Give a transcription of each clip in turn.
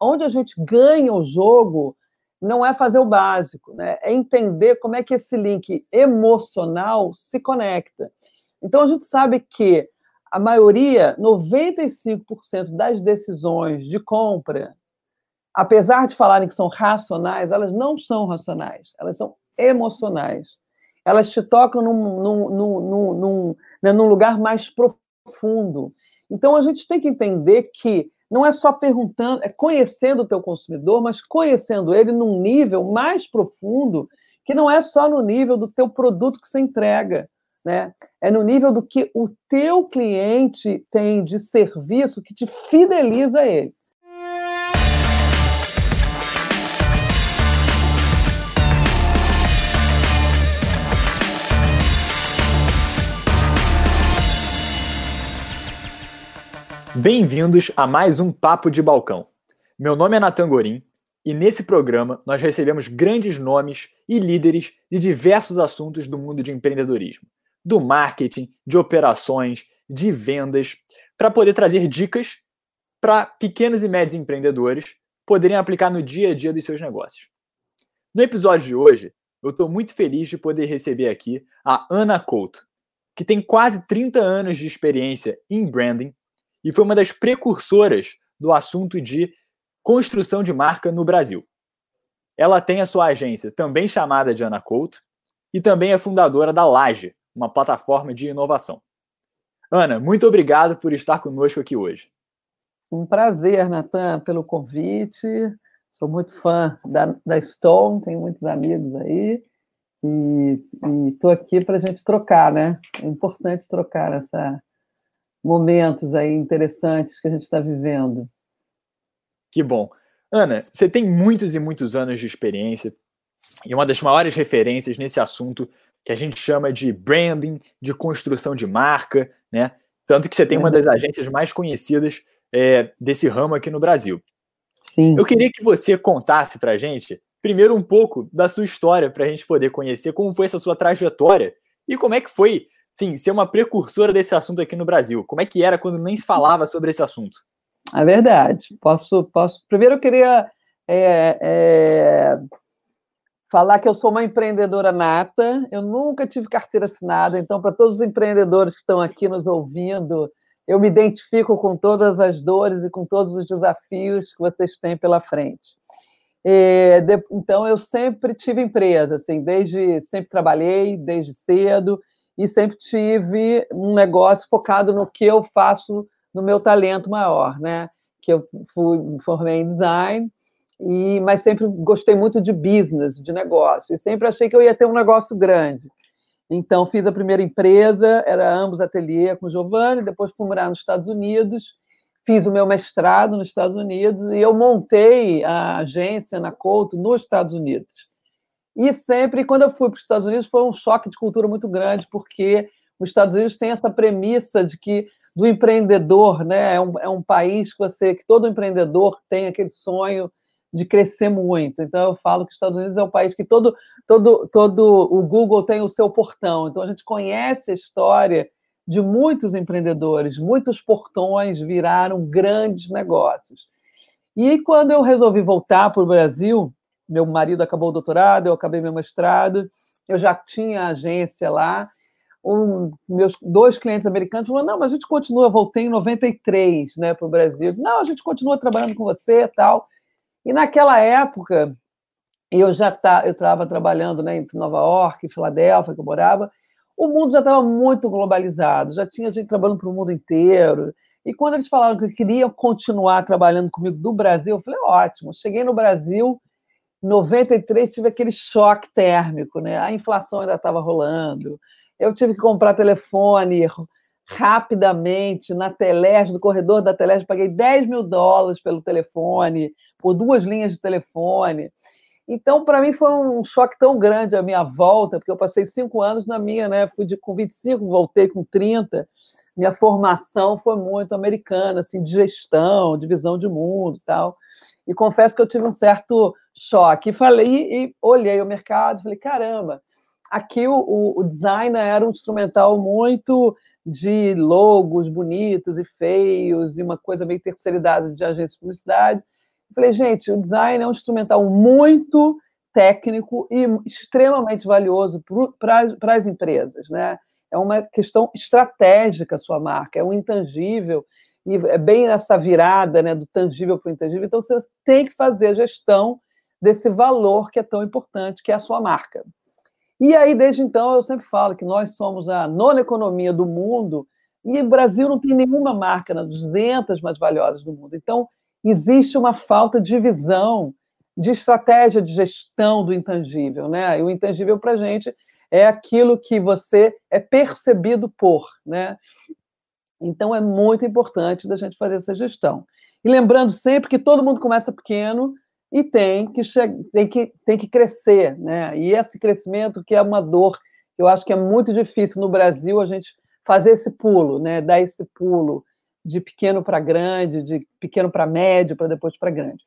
onde a gente ganha o jogo não é fazer o básico, né? é entender como é que esse link emocional se conecta. Então, a gente sabe que a maioria, 95% das decisões de compra, apesar de falarem que são racionais, elas não são racionais, elas são emocionais. Elas te tocam num, num, num, num, né, num lugar mais profundo. Então, a gente tem que entender que não é só perguntando, é conhecendo o teu consumidor, mas conhecendo ele num nível mais profundo, que não é só no nível do teu produto que você entrega, né? É no nível do que o teu cliente tem de serviço que te fideliza a ele. Bem-vindos a mais um Papo de Balcão. Meu nome é Natan Gorim e nesse programa nós recebemos grandes nomes e líderes de diversos assuntos do mundo de empreendedorismo, do marketing, de operações, de vendas, para poder trazer dicas para pequenos e médios empreendedores poderem aplicar no dia a dia dos seus negócios. No episódio de hoje, eu estou muito feliz de poder receber aqui a Ana Couto, que tem quase 30 anos de experiência em branding e foi uma das precursoras do assunto de construção de marca no Brasil. Ela tem a sua agência, também chamada de Ana Couto, e também é fundadora da Laje, uma plataforma de inovação. Ana, muito obrigado por estar conosco aqui hoje. Um prazer, Natan, pelo convite. Sou muito fã da, da Stone, tenho muitos amigos aí. E estou aqui para a gente trocar, né? É importante trocar essa, momentos aí interessantes que a gente está vivendo. Que bom. Ana, você tem muitos e muitos anos de experiência e uma das maiores referências nesse assunto que a gente chama de branding, de construção de marca, né? Tanto que você tem uma das agências mais conhecidas é, desse ramo aqui no Brasil. Sim. Eu queria que você contasse para a gente, primeiro, um pouco da sua história, para a gente poder conhecer como foi essa sua trajetória e como é que foi sim, ser uma precursora desse assunto aqui no Brasil. Como é que era quando nem se falava sobre esse assunto? É verdade. Posso, posso. Primeiro eu queria é, é, falar que eu sou uma empreendedora nata. Eu nunca tive carteira assinada, então para todos os empreendedores que estão aqui nos ouvindo, eu me identifico com todas as dores e com todos os desafios que vocês têm pela frente. É, de, então eu sempre tive empresa, assim, desde sempre trabalhei desde cedo e sempre tive um negócio focado no que eu faço no meu talento maior, né? Que eu fui formei em design, e mas sempre gostei muito de business, de negócio, e sempre achei que eu ia ter um negócio grande. Então fiz a primeira empresa, era ambos ateliê com o Giovanni, depois fui morar nos Estados Unidos, fiz o meu mestrado nos Estados Unidos e eu montei a agência na Couto nos Estados Unidos. E sempre, quando eu fui para os Estados Unidos, foi um choque de cultura muito grande, porque os Estados Unidos têm essa premissa de que do empreendedor, né? É um, é um país que você, que todo empreendedor tem aquele sonho de crescer muito. Então eu falo que os Estados Unidos é um país que todo, todo, todo o Google tem o seu portão. Então a gente conhece a história de muitos empreendedores, muitos portões viraram grandes negócios. E quando eu resolvi voltar para o Brasil, meu marido acabou o doutorado, eu acabei meu mestrado, eu já tinha agência lá. Um, meus dois clientes americanos falaram: não, mas a gente continua, voltei em 93 né, para o Brasil. Não, a gente continua trabalhando com você e tal. E naquela época, eu já tá, eu estava trabalhando né, entre Nova York e Filadélfia, que eu morava, o mundo já estava muito globalizado, já tinha gente trabalhando para o mundo inteiro. E quando eles falaram que queriam continuar trabalhando comigo do Brasil, eu falei: ótimo. Cheguei no Brasil, 93 tive aquele choque térmico, né? A inflação ainda estava rolando. Eu tive que comprar telefone rapidamente na Teleste, no corredor da Teleste, paguei 10 mil dólares pelo telefone, por duas linhas de telefone. Então, para mim, foi um choque tão grande a minha volta, porque eu passei cinco anos na minha, né? Fui de, com 25, voltei com 30. Minha formação foi muito americana, assim, de gestão, de visão de mundo e tal. E confesso que eu tive um certo choque. Falei, e olhei o mercado, falei, caramba, aqui o, o, design era um instrumental muito de logos bonitos e feios, e uma coisa meio terceirizada de agência de publicidade. Falei, gente, o design é um instrumental muito técnico e extremamente valioso para as empresas, né? É uma questão estratégica a sua marca, é um intangível e é bem essa virada, né, do tangível para o intangível. Então você tem que fazer a gestão desse valor que é tão importante, que é a sua marca. E aí desde então eu sempre falo que nós somos a nona economia do mundo e o Brasil não tem nenhuma marca nas 200 mais valiosas do mundo. Então existe uma falta de visão de estratégia de gestão do intangível, né? E o intangível para a gente é aquilo que você é percebido por, né? Então é muito importante da gente fazer essa gestão. E lembrando sempre que todo mundo começa pequeno e tem que, tem que, tem que crescer, né? E esse crescimento que é uma dor, eu acho que é muito difícil no Brasil a gente fazer esse pulo, né? Dar esse pulo de pequeno para grande, de pequeno para médio, para depois para grande.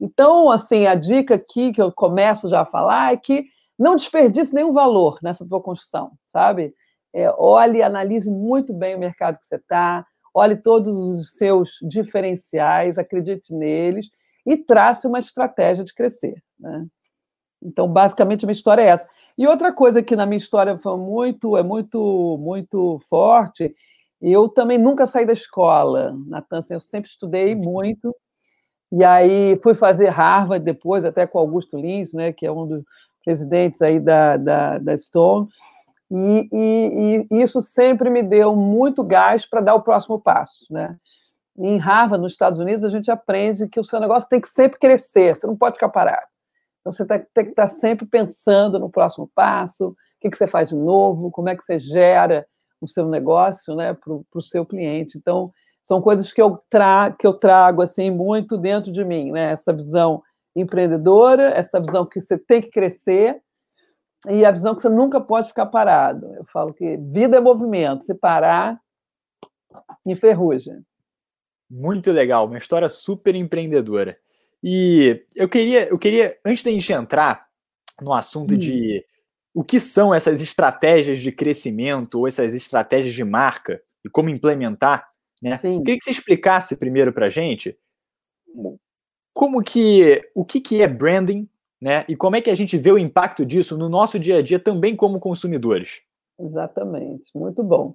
Então, assim, a dica aqui que eu começo já a falar é que não desperdice nenhum valor nessa tua construção, sabe? É, olhe, analise muito bem o mercado que você está, olhe todos os seus diferenciais, acredite neles e trace uma estratégia de crescer. Né? Então, basicamente, a minha história é essa. E outra coisa que na minha história foi muito, é muito, muito forte, eu também nunca saí da escola, Natan, eu sempre estudei muito, e aí fui fazer Harvard depois, até com Augusto Lins, né, que é um dos presidentes aí da, da, da Stone, e, e, e, isso sempre me deu muito gás para dar o próximo passo, né? Em Harvard, nos Estados Unidos, a gente aprende que o seu negócio tem que sempre crescer, você não pode ficar parado. Então, você tem que estar sempre pensando no próximo passo, o que, que você faz de novo, como é que você gera o seu negócio né, para o seu cliente. Então, são coisas que eu, tra que eu trago assim muito dentro de mim, né? Essa visão empreendedora, essa visão que você tem que crescer e a visão que você nunca pode ficar parado. Eu falo que vida é movimento, se parar, enferruja. Muito legal, uma história super empreendedora. E eu queria, eu queria antes da gente entrar no assunto hum. de o que são essas estratégias de crescimento ou essas estratégias de marca e como implementar, né? Sim. Queria que você explicasse primeiro para a gente como que o que, que é branding, né? E como é que a gente vê o impacto disso no nosso dia a dia também como consumidores. Exatamente, muito bom.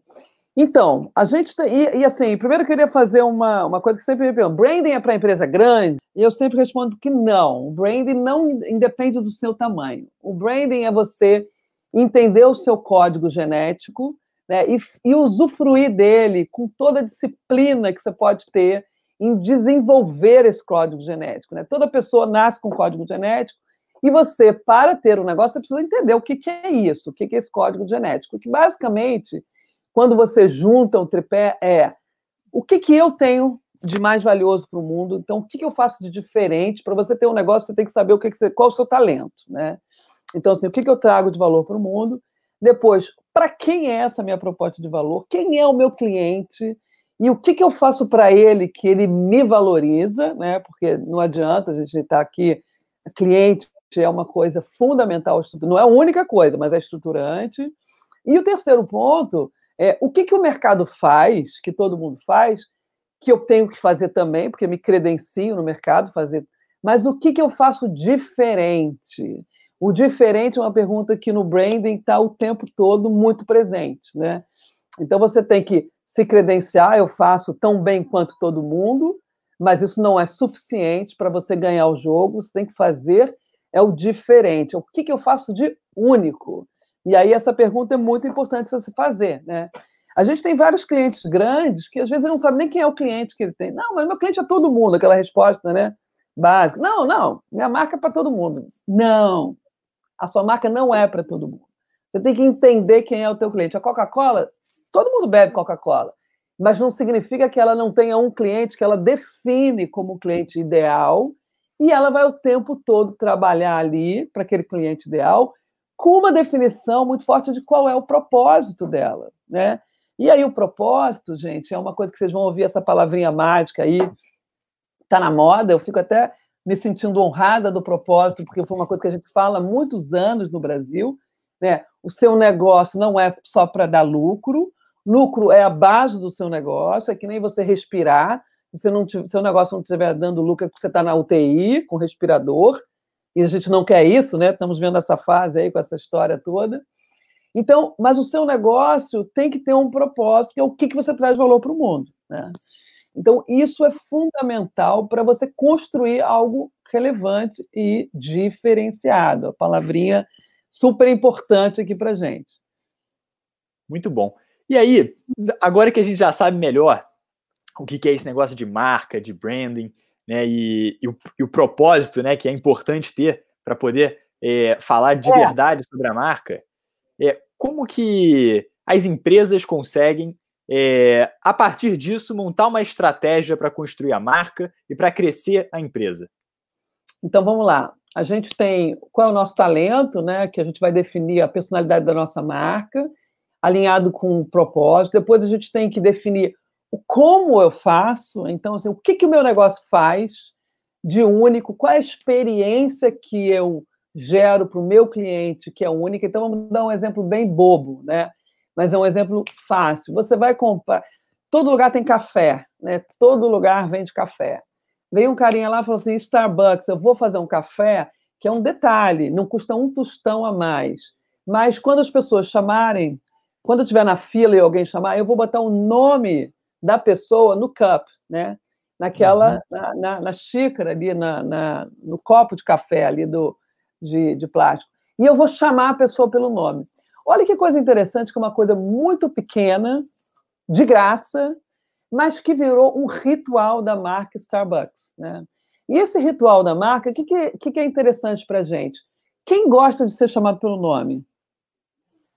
Então, a gente tem. E, e, assim, primeiro eu queria fazer uma, uma coisa que sempre me perguntam: branding é para empresa grande? E eu sempre respondo que não. O branding não independe do seu tamanho. O branding é você entender o seu código genético né, e, e usufruir dele com toda a disciplina que você pode ter em desenvolver esse código genético. Né? Toda pessoa nasce com código genético e você, para ter um negócio, você precisa entender o que, que é isso, o que, que é esse código genético. Que basicamente, quando você junta o tripé, é o que, que eu tenho de mais valioso para o mundo, então o que, que eu faço de diferente? Para você ter um negócio, você tem que saber o que, que você, qual é o seu talento. Né? Então, assim, o que, que eu trago de valor para o mundo? Depois, para quem é essa minha proposta de valor? Quem é o meu cliente? E o que, que eu faço para ele que ele me valoriza, né? Porque não adianta a gente estar aqui, cliente é uma coisa fundamental, não é a única coisa, mas é estruturante. E o terceiro ponto é o que, que o mercado faz, que todo mundo faz, que eu tenho que fazer também, porque me credencio no mercado fazer, mas o que, que eu faço diferente? O diferente é uma pergunta que no branding está o tempo todo muito presente, né? Então você tem que se credenciar, eu faço tão bem quanto todo mundo, mas isso não é suficiente para você ganhar o jogo, você tem que fazer é o diferente. O que, que eu faço de único? E aí essa pergunta é muito importante você fazer, né? A gente tem vários clientes grandes que às vezes não sabe nem quem é o cliente que ele tem. Não, mas meu cliente é todo mundo, aquela resposta, né? Básica. Não, não, minha marca é para todo mundo. Não, a sua marca não é para todo mundo. Você tem que entender quem é o teu cliente. A Coca-Cola, todo mundo bebe Coca-Cola, mas não significa que ela não tenha um cliente que ela define como cliente ideal e ela vai o tempo todo trabalhar ali para aquele cliente ideal com uma definição muito forte de qual é o propósito dela, né? E aí o propósito, gente, é uma coisa que vocês vão ouvir essa palavrinha mágica aí, tá na moda, eu fico até me sentindo honrada do propósito, porque foi uma coisa que a gente fala há muitos anos no Brasil. Né? O seu negócio não é só para dar lucro, lucro é a base do seu negócio, é que nem você respirar. Se não seu negócio não estiver dando lucro, é porque você está na UTI com respirador, e a gente não quer isso, né? Estamos vendo essa fase aí com essa história toda. Então, mas o seu negócio tem que ter um propósito, que é o que, que você traz valor para o mundo, né? Então, isso é fundamental para você construir algo relevante e diferenciado. A palavrinha super importante aqui para gente. Muito bom. E aí, agora que a gente já sabe melhor o que é esse negócio de marca, de branding, né, e, e, o, e o, propósito, né, que é importante ter para poder é, falar de é. verdade sobre a marca, é, como que as empresas conseguem, é, a partir disso, montar uma estratégia para construir a marca e para crescer a empresa? Então, vamos lá. A gente tem qual é o nosso talento, né, que a gente vai definir a personalidade da nossa marca, alinhado com o propósito. Depois a gente tem que definir como eu faço, então, assim, o que, que o meu negócio faz de único, qual é a experiência que eu gero para o meu cliente que é única. Então, vamos dar um exemplo bem bobo, né? Mas é um exemplo fácil. Você vai comprar. Todo lugar tem café, né? Todo lugar vende café. Veio um carinha lá e falou assim: Starbucks, eu vou fazer um café, que é um detalhe, não custa um tostão a mais. Mas quando as pessoas chamarem, quando eu estiver na fila e alguém chamar, eu vou botar o nome da pessoa no cup, né? Naquela, uhum. na, na, na, xícara ali, na, na, no copo de café ali do, de, de plástico. E eu vou chamar a pessoa pelo nome. Olha que coisa interessante, que é uma coisa muito pequena, de graça, mas que virou um ritual da marca Starbucks, né? E esse ritual da marca, o que, que, que é interessante para a gente? Quem gosta de ser chamado pelo nome?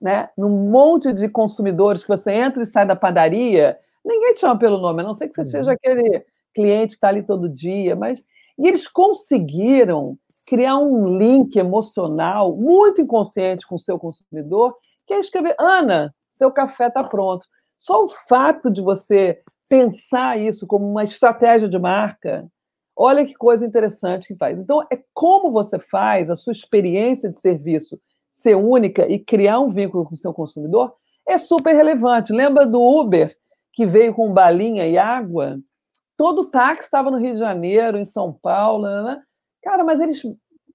Né? Num monte de consumidores que você entra e sai da padaria, Ninguém te chama pelo nome, a não ser que você uhum. seja aquele cliente que está ali todo dia, mas e eles conseguiram criar um link emocional muito inconsciente com o seu consumidor, que é escrever: Ana, seu café está pronto. Só o fato de você pensar isso como uma estratégia de marca, olha que coisa interessante que faz. Então, é como você faz a sua experiência de serviço ser única e criar um vínculo com o seu consumidor é super relevante. Lembra do Uber que veio com balinha e água, todo táxi estava no Rio de Janeiro, em São Paulo, né? né? cara, mas eles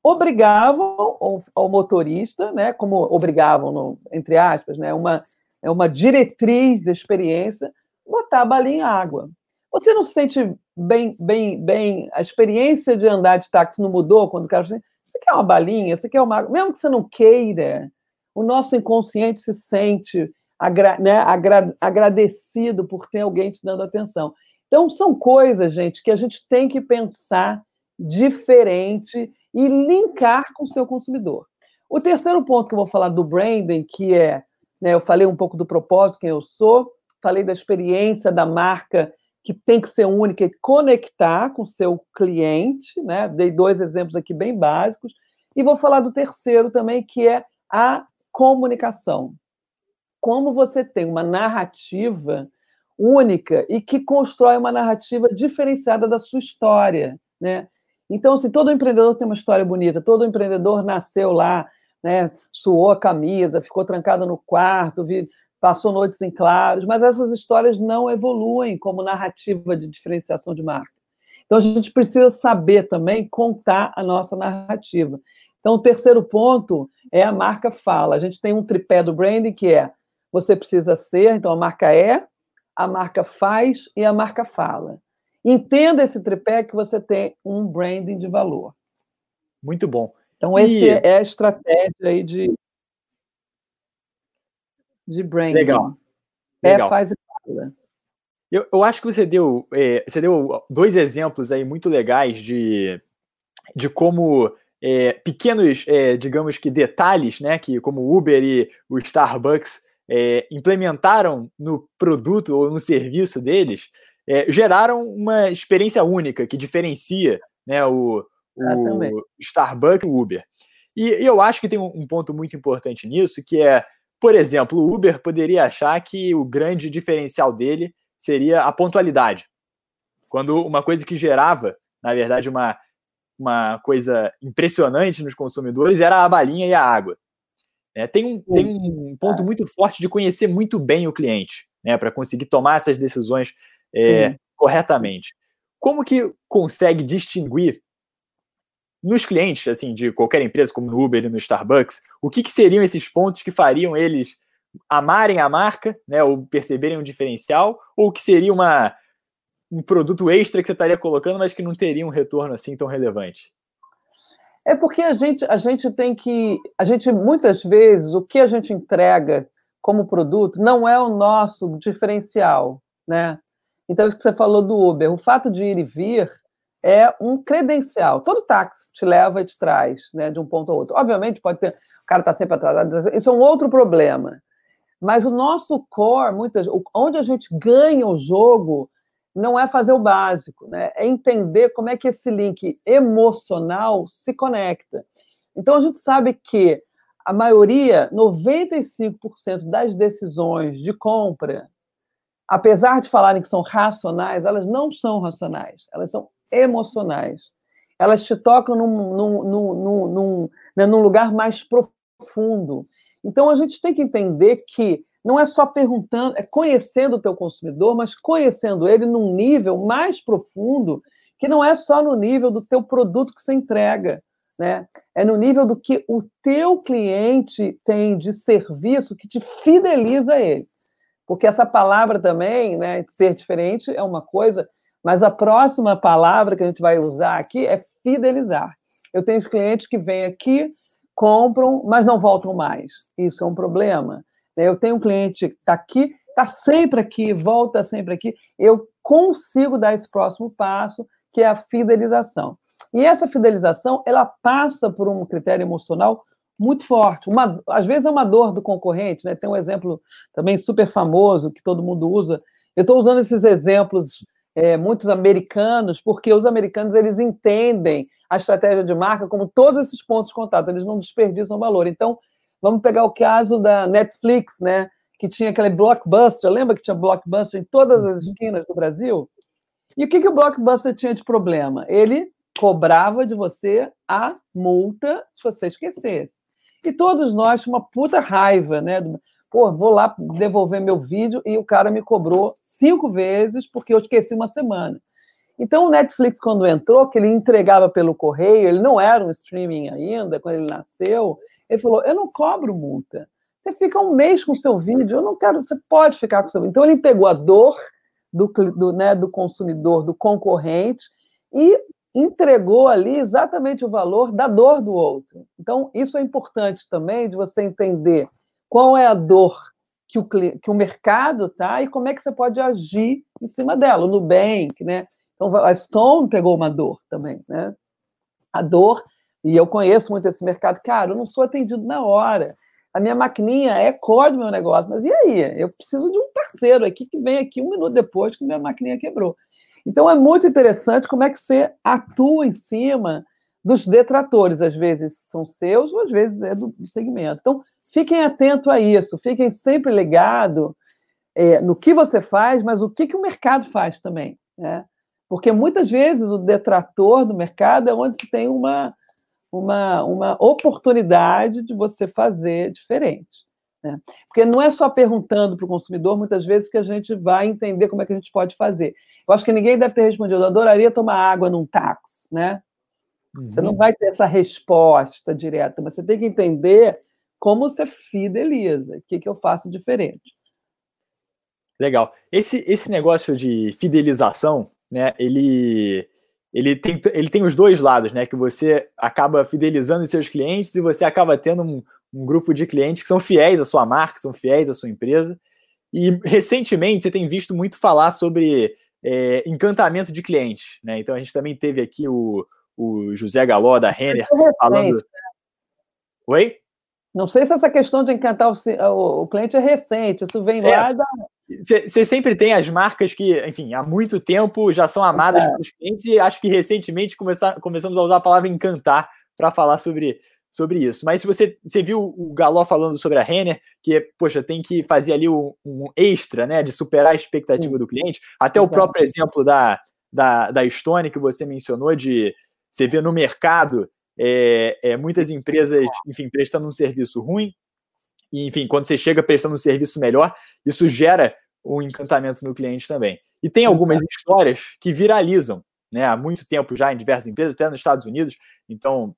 obrigavam ao, motorista, né, como obrigavam, no, entre aspas, né, uma, é uma diretriz de experiência, botar a balinha e água. Você não se sente bem, bem, bem, a experiência de andar de táxi não mudou quando o cara diz, você quer uma balinha, você quer uma água, mesmo que você não queira, o nosso inconsciente se sente agra, né, agra, agradecido por ter alguém te dando atenção. Então, são coisas, gente, que a gente tem que pensar diferente e linkar com o seu consumidor. O terceiro ponto que eu vou falar do branding, que é, né, eu falei um pouco do propósito, quem eu sou, falei da experiência da marca que tem que ser única e conectar com o seu cliente, né? Dei dois exemplos aqui bem básicos. E vou falar do terceiro também, que é a comunicação como você tem uma narrativa única e que constrói uma narrativa diferenciada da sua história, né? Então, assim, todo empreendedor tem uma história bonita, todo empreendedor nasceu lá, né, suou a camisa, ficou trancado no quarto, passou noites em claros, mas essas histórias não evoluem como narrativa de diferenciação de marca. Então, a gente precisa saber também contar a nossa narrativa. Então, o terceiro ponto é a marca fala. A gente tem um tripé do branding que é você precisa ser, então a marca é, a marca faz e a marca fala. Entenda esse tripé que você tem um branding de valor. Muito bom. Então, essa é a estratégia aí de, de branding. Legal. É, Legal. faz e fala. Eu, eu acho que você deu, é, você deu dois exemplos aí muito legais de, de como é, pequenos, é, digamos que detalhes, né, que como o Uber e o Starbucks é, implementaram no produto ou no serviço deles, é, geraram uma experiência única que diferencia né, o, o Starbucks e o Uber. E, e, eu acho que tem um, um ponto muito importante nisso, que é, por exemplo, o Uber poderia achar que o grande diferencial dele seria a pontualidade. Quando uma coisa que gerava, na verdade, uma, uma coisa impressionante nos consumidores era a balinha e a água. É, tem, um, tem um ponto muito forte de conhecer muito bem o cliente, né, para conseguir tomar essas decisões é, corretamente. como que consegue distinguir nos clientes, assim, de qualquer empresa, como no Uber e no Starbucks, o que, que seriam esses pontos que fariam eles amarem a marca, né, ou perceberem um diferencial, ou que seria uma, um produto extra que você estaria colocando, mas que não teria um retorno assim tão relevante? É porque a gente, a gente tem que. A gente, muitas vezes, o que a gente entrega como produto não é o nosso diferencial, né? Então, isso que você falou do Uber, o fato de ir e vir é um credencial. Todo táxi te leva e te traz, né, de um ponto ao outro. Obviamente, pode ter. O cara está sempre atrasado, isso é um outro problema. Mas o nosso core, muitas, onde a gente ganha o jogo, não é fazer o básico, né? É entender como é que esse link emocional se conecta. Então a gente sabe que a maioria, 95% das decisões de compra, apesar de falarem que são racionais, elas não são racionais, elas são emocionais. Elas te tocam num, num, num, num, né, num lugar mais profundo. Então a gente tem que entender que não é só perguntando, é conhecendo o teu consumidor, mas conhecendo ele num nível mais profundo, que não é só no nível do teu produto que você entrega, né? É no nível do que o teu cliente tem de serviço que te fideliza a ele. Porque essa palavra também, né, ser diferente é uma coisa, mas a próxima palavra que a gente vai usar aqui é fidelizar. Eu tenho clientes que vêm aqui, compram, mas não voltam mais. Isso é um problema. Eu tenho um cliente que está aqui, está sempre aqui, volta sempre aqui. Eu consigo dar esse próximo passo, que é a fidelização. E essa fidelização, ela passa por um critério emocional muito forte. Uma, às vezes é uma dor do concorrente, né? Tem um exemplo também super famoso que todo mundo usa. Eu estou usando esses exemplos é, muitos americanos, porque os americanos eles entendem a estratégia de marca como todos esses pontos de contato, eles não desperdiçam valor. Então, Vamos pegar o caso da Netflix, né? Que tinha aquele blockbuster. Lembra que tinha blockbuster em todas as esquinas do Brasil? E o que, que o blockbuster tinha de problema? Ele cobrava de você a multa se você esquecesse. E todos nós uma puta raiva, né? Pô, vou lá devolver meu vídeo e o cara me cobrou cinco vezes porque eu esqueci uma semana. Então, o Netflix, quando entrou, que ele entregava pelo correio, ele não era um streaming ainda, quando ele nasceu, ele falou: Eu não cobro multa. Você fica um mês com o seu vídeo, eu não quero, você pode ficar com o seu vídeo. Então, ele pegou a dor do, do, né, do consumidor, do concorrente, e entregou ali exatamente o valor da dor do outro. Então, isso é importante também de você entender qual é a dor que o, que o mercado tá e como é que você pode agir em cima dela. O Nubank, né? Então, a Stone pegou uma dor também, né? A dor e eu conheço muito esse mercado. Cara, eu não sou atendido na hora. A minha maquininha é core do meu negócio. Mas e aí? Eu preciso de um parceiro aqui que vem aqui um minuto depois que minha maquininha quebrou. Então é muito interessante como é que você atua em cima dos detratores. Às vezes são seus, ou às vezes é do segmento. Então, fiquem atentos a isso, fiquem sempre ligados é, no que você faz, mas o que, que o mercado faz também. Né? Porque muitas vezes o detrator do mercado é onde se tem uma, uma, uma oportunidade de você fazer diferente. Né? Porque não é só perguntando para o consumidor, muitas vezes, que a gente vai entender como é que a gente pode fazer. Eu acho que ninguém deve ter respondido, eu adoraria tomar água num táxi, né? Uhum. Você não uhum. vai ter essa resposta direta, mas você tem que entender como você fideliza, o que, que eu faço diferente. Legal. Esse, esse negócio de fidelização, né, ele ele tem, ele tem os dois lados, né? Que você acaba fidelizando os seus clientes e você acaba tendo um, um grupo de clientes que são fiéis à sua marca, são fiéis à sua empresa. E recentemente você tem visto muito falar sobre é, encantamento de clientes, né? Então a gente também teve aqui o, o José Galó da Renner falando. Né? Oi? Não sei se essa questão de encantar o, o cliente é recente, isso vem é. lá da. Você sempre tem as marcas que, enfim, há muito tempo já são amadas é. pelos clientes e acho que recentemente começar, começamos a usar a palavra encantar para falar sobre, sobre isso. Mas se você, você viu o Galó falando sobre a Renner, que, poxa, tem que fazer ali um, um extra, né, de superar a expectativa Sim. do cliente, até o próprio exemplo da, da, da Stone que você mencionou, de você ver no mercado é, é, muitas empresas, enfim, prestando um serviço ruim, e, enfim, quando você chega prestando um serviço melhor, isso gera um encantamento no cliente também. E tem algumas histórias que viralizam, né, há muito tempo já em diversas empresas, até nos Estados Unidos. Então,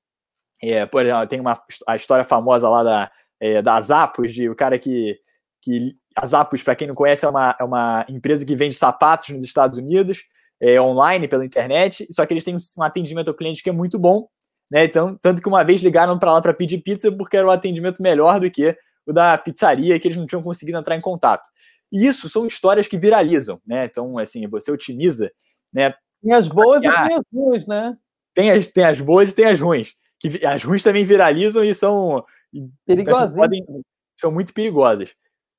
é, por exemplo, tem uma, a história famosa lá da, é, da Zappos, de o cara que, que a Zappos, para quem não conhece, é uma, é uma empresa que vende sapatos nos Estados Unidos, é, online, pela internet, só que eles têm um atendimento ao cliente que é muito bom, né? Então, tanto que uma vez ligaram para lá para pedir pizza porque era um atendimento melhor do que o da pizzaria, que eles não tinham conseguido entrar em contato. E isso são histórias que viralizam, né? Então, assim, você otimiza, né? Tem as boas e tem as ruins, né? Tem as, tem as boas e tem as ruins. Que as ruins também viralizam e são perigosas. Podem, são muito perigosas.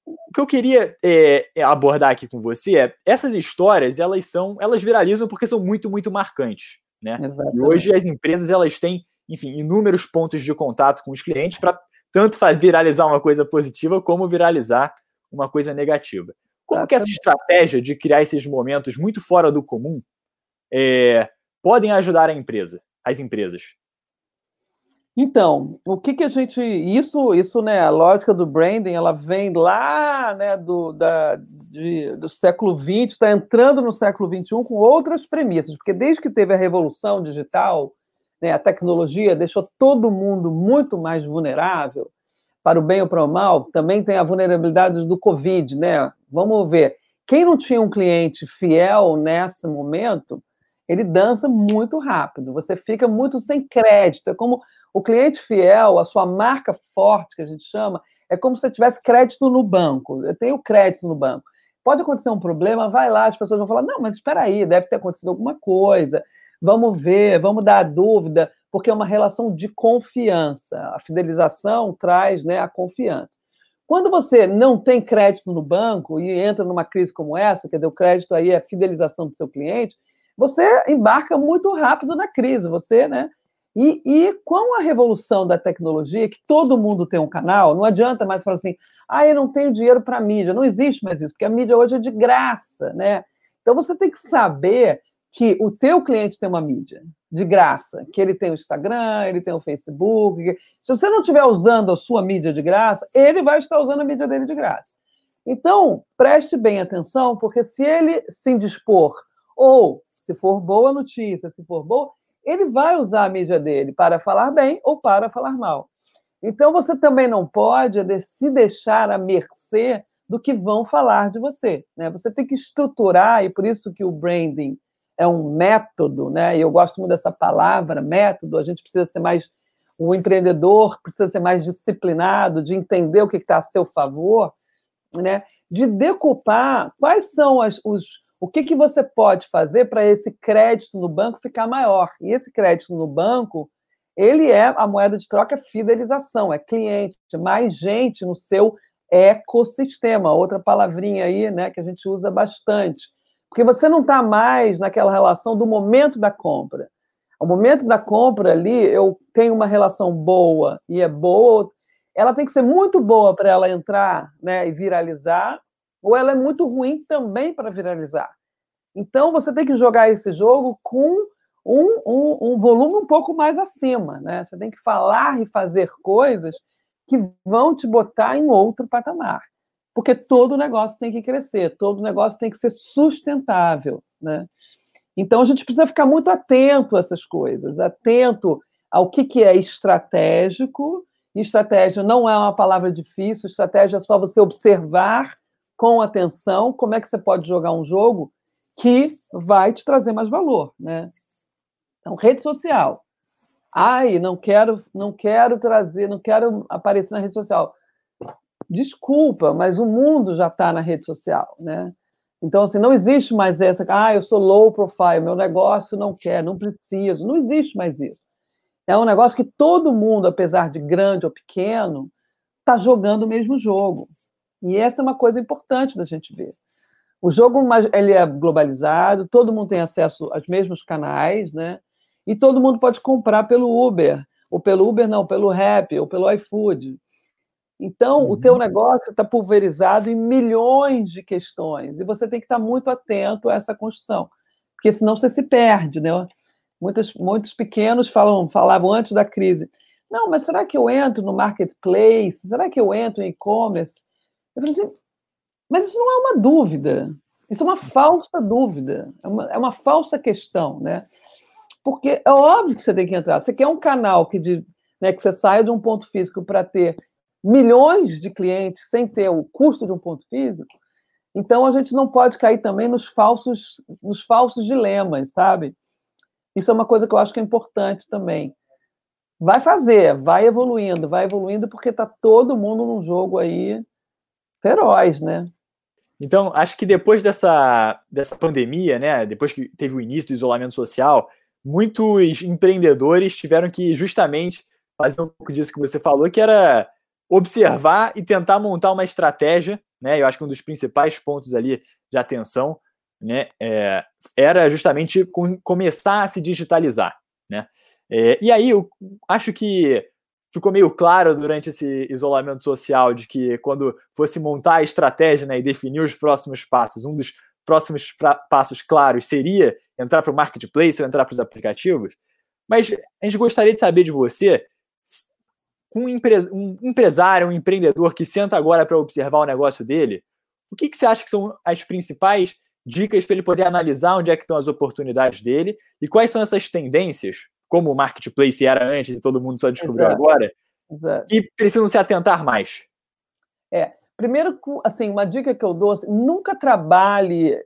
O que eu queria é, é, abordar aqui com você é essas histórias, elas são, elas viralizam porque são muito, muito marcantes, né? Exatamente. E hoje as empresas elas têm, enfim, inúmeros pontos de contato com os clientes para tanto viralizar uma coisa positiva como viralizar uma coisa negativa. Como que essa estratégia de criar esses momentos muito fora do comum é, podem ajudar a empresa, as empresas? Então, o que, que a gente. Isso, isso, né? A lógica do branding, ela vem lá né, do, da, de, do século XX, está entrando no século XXI com outras premissas, porque desde que teve a revolução digital, né, a tecnologia deixou todo mundo muito mais vulnerável, para o bem ou para o mal, também tem a vulnerabilidade do Covid, né? Vamos ver. Quem não tinha um cliente fiel nesse momento, ele dança muito rápido, você fica muito sem crédito. É como o cliente fiel, a sua marca forte, que a gente chama, é como se você tivesse crédito no banco. Eu tenho crédito no banco. Pode acontecer um problema, vai lá, as pessoas vão falar: não, mas espera aí, deve ter acontecido alguma coisa. Vamos ver, vamos dar a dúvida, porque é uma relação de confiança. A fidelização traz né, a confiança. Quando você não tem crédito no banco e entra numa crise como essa, quer dizer, o crédito aí é a fidelização do seu cliente, você embarca muito rápido na crise. Você, né? E, e, com a revolução da tecnologia, que todo mundo tem um canal, não adianta mais falar assim, ah, eu não tenho dinheiro para mídia. Não existe mais isso, porque a mídia hoje é de graça, né? Então você tem que saber que o teu cliente tem uma mídia de graça, que ele tem o Instagram, ele tem o Facebook. Se você não estiver usando a sua mídia de graça, ele vai estar usando a mídia dele de graça. Então, preste bem atenção, porque se ele se indispor, ou se for boa notícia, se for boa, ele vai usar a mídia dele para falar bem ou para falar mal. Então, você também não pode se deixar à mercê do que vão falar de você. Né? Você tem que estruturar, e por isso que o branding é um método, né? e eu gosto muito dessa palavra, método, a gente precisa ser mais. O empreendedor precisa ser mais disciplinado, de entender o que está a seu favor, né? de decupar quais são as, os, o que, que você pode fazer para esse crédito no banco ficar maior? E esse crédito no banco, ele é a moeda de troca é fidelização, é cliente, mais gente no seu ecossistema. Outra palavrinha aí, né, que a gente usa bastante. Porque você não está mais naquela relação do momento da compra. O momento da compra ali, eu tenho uma relação boa e é boa, ela tem que ser muito boa para ela entrar né, e viralizar, ou ela é muito ruim também para viralizar. Então, você tem que jogar esse jogo com um, um, um, volume um pouco mais acima, né? Você tem que falar e fazer coisas que vão te botar em outro patamar. Porque todo negócio tem que crescer, todo negócio tem que ser sustentável, né? Então, a gente precisa ficar muito atento a essas coisas, atento ao que, que é estratégico. Estratégia não é uma palavra difícil, estratégia é só você observar com atenção como é que você pode jogar um jogo que vai te trazer mais valor, né? Então, rede social. Ai, não quero, não quero trazer, não quero aparecer na rede social. Desculpa, mas o mundo já está na rede social, né? Então, assim, não existe mais essa, ah, eu sou low profile, meu negócio não quer, não preciso. Não existe mais isso. É um negócio que todo mundo, apesar de grande ou pequeno, está jogando o mesmo jogo. E essa é uma coisa importante da gente ver. O jogo ele é globalizado, todo mundo tem acesso aos mesmos canais, né? E todo mundo pode comprar pelo Uber, ou pelo Uber não, pelo Rap, ou pelo iFood. Então, uhum. o teu negócio está pulverizado em milhões de questões, e você tem que estar muito atento a essa construção, porque senão você se perde, né? Muitos, muitos pequenos falam, falavam antes da crise, não, mas será que eu entro no marketplace? Será que eu entro em e-commerce? Eu falei assim, mas isso não é uma dúvida. Isso é uma falsa dúvida, é uma, é uma falsa questão, né? Porque é óbvio que você tem que entrar. Você quer um canal que, de, né, que você saia de um ponto físico para ter milhões de clientes sem ter o custo de um ponto físico, então a gente não pode cair também nos falsos, nos falsos dilemas, sabe? Isso é uma coisa que eu acho que é importante também. Vai fazer, vai evoluindo, vai evoluindo, porque está todo mundo num jogo aí feroz, né? Então, acho que depois dessa, dessa pandemia, né, depois que teve o início do isolamento social, muitos empreendedores tiveram que justamente fazer um pouco disso que você falou, que era observar e tentar montar uma estratégia, né? Eu acho que um dos principais pontos ali de atenção, né, é, era justamente com, começar a se digitalizar, né? É, e aí eu acho que ficou meio claro durante esse isolamento social de que quando fosse montar a estratégia né, e definir os próximos passos, um dos próximos passos claros seria entrar para o marketplace ou entrar para os aplicativos. Mas a gente gostaria de saber de você um, empre um empresário, um empreendedor que senta agora para observar o negócio dele, o que, que você acha que são as principais dicas para ele poder analisar onde é que estão as oportunidades dele e quais são essas tendências, como o marketplace era antes e todo mundo só descobriu Exato. agora, Exato. que precisam se atentar mais? É, primeiro, assim, uma dica que eu dou, assim, nunca trabalhe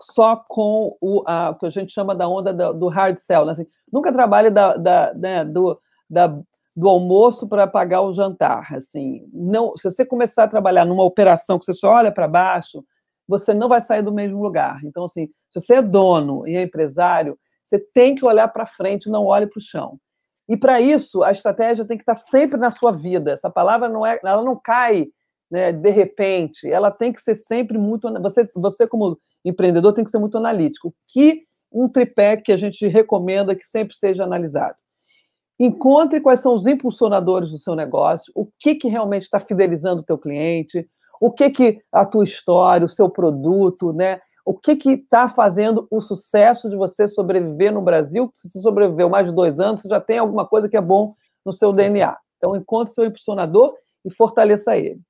só com o, a, o que a gente chama da onda do, do hard sell, né? assim, nunca trabalhe da, da, né, do, da do almoço para pagar o jantar. Assim, não, se você começar a trabalhar numa operação que você só olha para baixo, você não vai sair do mesmo lugar. Então, assim, se você é dono e é empresário, você tem que olhar para frente, não olhe para o chão. E para isso, a estratégia tem que estar sempre na sua vida. Essa palavra não é, ela não cai né, de repente. Ela tem que ser sempre muito. Você, você como empreendedor tem que ser muito analítico. Que um tripé que a gente recomenda que sempre seja analisado Encontre quais são os impulsionadores do seu negócio, o que, que realmente está fidelizando o teu cliente, o que, que a tua história, o seu produto, né? O que está fazendo o sucesso de você sobreviver no Brasil? Se você sobreviveu mais de dois anos, você já tem alguma coisa que é bom no seu DNA. Então, encontre seu impulsionador e fortaleça ele.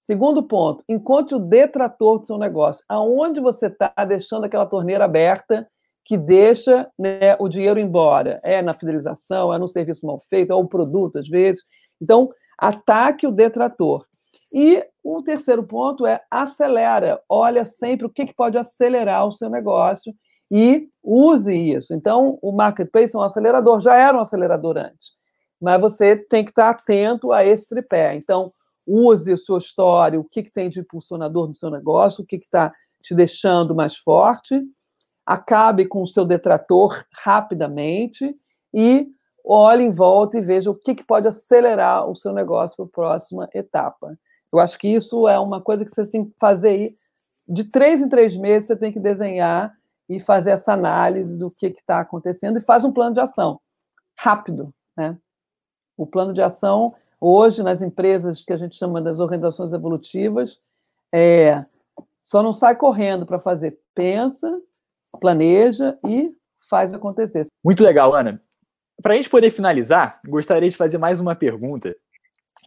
Segundo ponto, encontre o detrator do seu negócio. Aonde você está deixando aquela torneira aberta que deixa né, o dinheiro embora. É na fidelização, é no serviço mal feito, é o produto, às vezes. Então, ataque o detrator. E o terceiro ponto é acelera. Olha sempre o que, que pode acelerar o seu negócio e use isso. Então, o marketplace é um acelerador, já era um acelerador antes, mas você tem que estar atento a esse tripé. Então, use a sua história, o que, que tem de impulsionador no seu negócio, o que está te deixando mais forte, acabe com o seu detrator rapidamente e olhe em volta e veja o que, que pode acelerar o seu negócio para a próxima etapa. Eu acho que isso é uma coisa que você tem que fazer aí. De três em três meses, você tem que desenhar e fazer essa análise do que está acontecendo e faz um plano de ação rápido. Né? O plano de ação, hoje, nas empresas que a gente chama das organizações evolutivas, é, só não sai correndo para fazer. Pensa, planeja e faz acontecer. Muito legal, Ana. Para a gente poder finalizar, gostaria de fazer mais uma pergunta,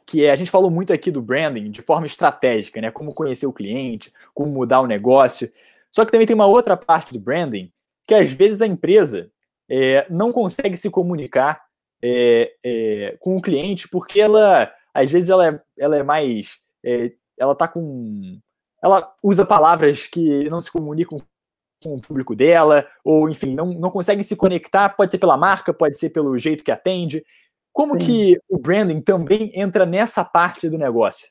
que é, a gente falou muito aqui do branding de forma estratégica, né? Como conhecer o cliente, como mudar o negócio. Só que também tem uma outra parte do branding, que às vezes a empresa é, não consegue se comunicar é, é, com o cliente, porque ela, às vezes, ela é, ela é mais. É, ela tá com. Ela usa palavras que não se comunicam com o público dela, ou enfim, não, não conseguem se conectar, pode ser pela marca, pode ser pelo jeito que atende. Como Sim. que o branding também entra nessa parte do negócio?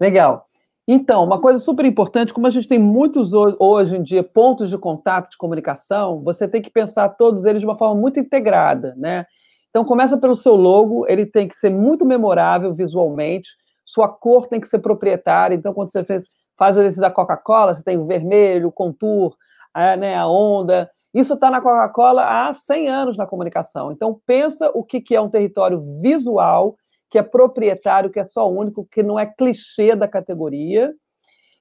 Legal. Então, uma coisa super importante, como a gente tem muitos hoje em dia pontos de contato de comunicação, você tem que pensar todos eles de uma forma muito integrada, né? Então, começa pelo seu logo, ele tem que ser muito memorável visualmente, sua cor tem que ser proprietária, então, quando você fez faz o exercício da Coca-Cola, você tem o vermelho, o contour, a, né, a onda. Isso está na Coca-Cola há 100 anos na comunicação. Então, pensa o que, que é um território visual, que é proprietário, que é só único, que não é clichê da categoria.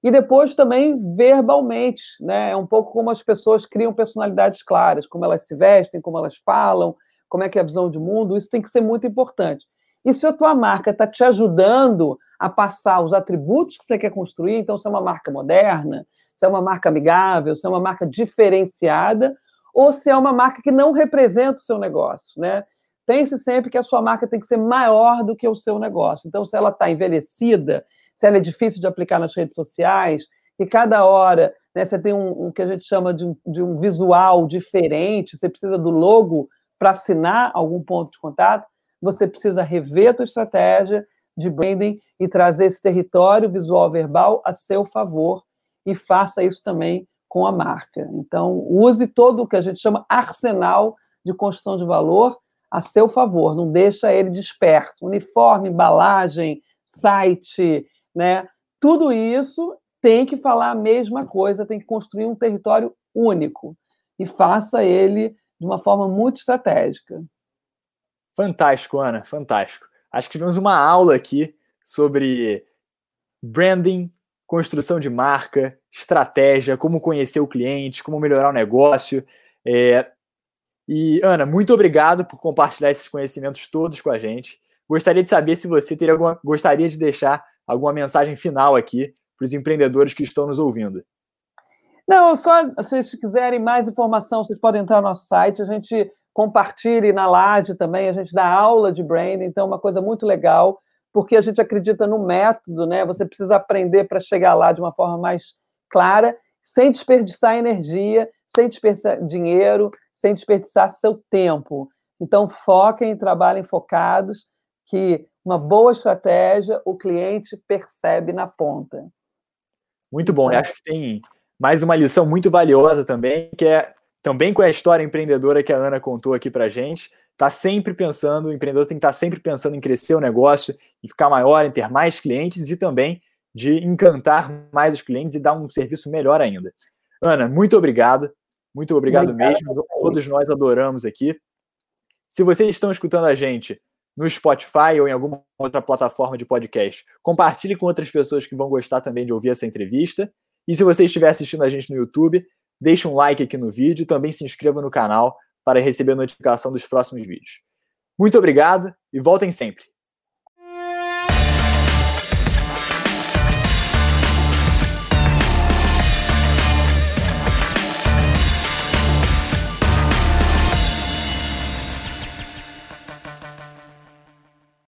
E depois também verbalmente, né? É um pouco como as pessoas criam personalidades claras, como elas se vestem, como elas falam, como é que é a visão de mundo, isso tem que ser muito importante. E se a tua marca está te ajudando a passar os atributos que você quer construir, então se é uma marca moderna, se é uma marca amigável, se é uma marca diferenciada, ou se é uma marca que não representa o seu negócio, né? Pense sempre que a sua marca tem que ser maior do que o seu negócio. Então, se ela está envelhecida, se ela é difícil de aplicar nas redes sociais, que cada hora né, você tem um, um, que a gente chama de um, de um visual diferente, você precisa do logo para assinar algum ponto de contato, você precisa rever a sua estratégia de branding e trazer esse território visual verbal a seu favor e faça isso também com a marca. Então, use todo o que a gente chama arsenal de construção de valor a seu favor, não deixa ele desperto. Uniforme, embalagem, site, né? Tudo isso tem que falar a mesma coisa, tem que construir um território único e faça ele de uma forma muito estratégica. Fantástico, Ana, fantástico. Acho que tivemos uma aula aqui sobre branding, construção de marca, estratégia, como conhecer o cliente, como melhorar o negócio. É... E, Ana, muito obrigado por compartilhar esses conhecimentos todos com a gente. Gostaria de saber se você teria alguma... gostaria de deixar alguma mensagem final aqui para os empreendedores que estão nos ouvindo. Não, só se vocês quiserem mais informação, vocês podem entrar no nosso site, a gente compartilha na LAD também, a gente dá aula de branding, então é uma coisa muito legal porque a gente acredita no método, né? Você precisa aprender para chegar lá de uma forma mais clara, sem desperdiçar energia, sem desperdiçar dinheiro, sem desperdiçar seu tempo. Então, foquem, trabalhem focados, que uma boa estratégia o cliente percebe na ponta. Muito bom. Então acho que tem mais uma lição muito valiosa também, que é também com a história empreendedora que a Ana contou aqui para gente, está sempre pensando, o empreendedor tem que estar tá sempre pensando em crescer o negócio, em ficar maior, em ter mais clientes e também de encantar mais os clientes e dar um serviço melhor ainda. Ana, muito obrigado. Muito obrigado, obrigado mesmo. Todos nós adoramos aqui. Se vocês estão escutando a gente no Spotify ou em alguma outra plataforma de podcast, compartilhe com outras pessoas que vão gostar também de ouvir essa entrevista. E se você estiver assistindo a gente no YouTube, deixe um like aqui no vídeo e também se inscreva no canal para receber a notificação dos próximos vídeos. Muito obrigado e voltem sempre!